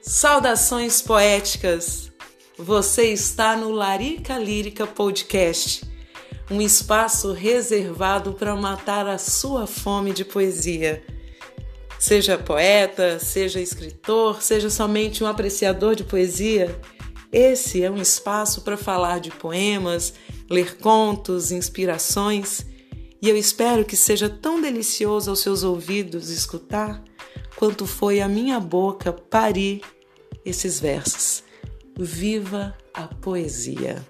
Saudações poéticas! Você está no Larica Lírica Podcast, um espaço reservado para matar a sua fome de poesia. Seja poeta, seja escritor, seja somente um apreciador de poesia, esse é um espaço para falar de poemas, ler contos, inspirações, e eu espero que seja tão delicioso aos seus ouvidos escutar quanto foi a minha boca parir esses versos. Viva a poesia!